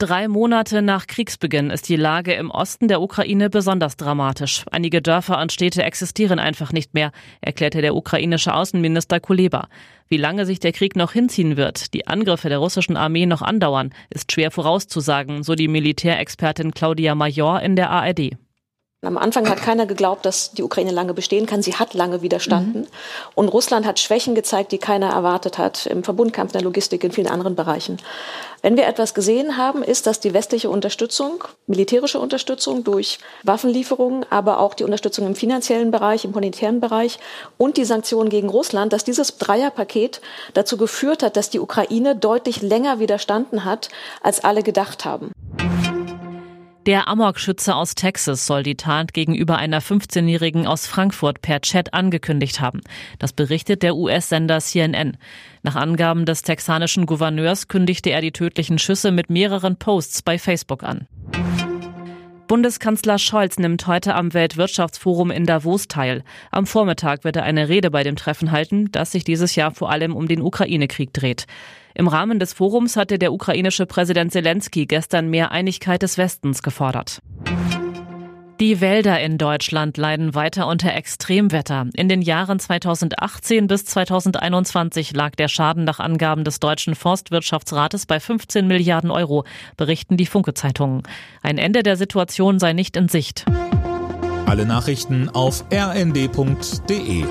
Drei Monate nach Kriegsbeginn ist die Lage im Osten der Ukraine besonders dramatisch. Einige Dörfer und Städte existieren einfach nicht mehr, erklärte der ukrainische Außenminister Kuleba. Wie lange sich der Krieg noch hinziehen wird, die Angriffe der russischen Armee noch andauern, ist schwer vorauszusagen, so die Militärexpertin Claudia Major in der ARD. Am Anfang hat keiner geglaubt, dass die Ukraine lange bestehen kann. Sie hat lange widerstanden. Mhm. Und Russland hat Schwächen gezeigt, die keiner erwartet hat, im Verbundkampf, in der Logistik, in vielen anderen Bereichen. Wenn wir etwas gesehen haben, ist, dass die westliche Unterstützung, militärische Unterstützung durch Waffenlieferungen, aber auch die Unterstützung im finanziellen Bereich, im monetären Bereich und die Sanktionen gegen Russland, dass dieses Dreierpaket dazu geführt hat, dass die Ukraine deutlich länger widerstanden hat, als alle gedacht haben. Der Amok-Schütze aus Texas soll die Tat gegenüber einer 15-Jährigen aus Frankfurt per Chat angekündigt haben. Das berichtet der US-Sender CNN. Nach Angaben des texanischen Gouverneurs kündigte er die tödlichen Schüsse mit mehreren Posts bei Facebook an. Bundeskanzler Scholz nimmt heute am Weltwirtschaftsforum in Davos teil. Am Vormittag wird er eine Rede bei dem Treffen halten, das sich dieses Jahr vor allem um den Ukraine-Krieg dreht. Im Rahmen des Forums hatte der ukrainische Präsident Zelensky gestern mehr Einigkeit des Westens gefordert. Die Wälder in Deutschland leiden weiter unter Extremwetter. In den Jahren 2018 bis 2021 lag der Schaden nach Angaben des deutschen Forstwirtschaftsrates bei 15 Milliarden Euro, berichten die Funke-Zeitungen. Ein Ende der Situation sei nicht in Sicht. Alle Nachrichten auf rnd.de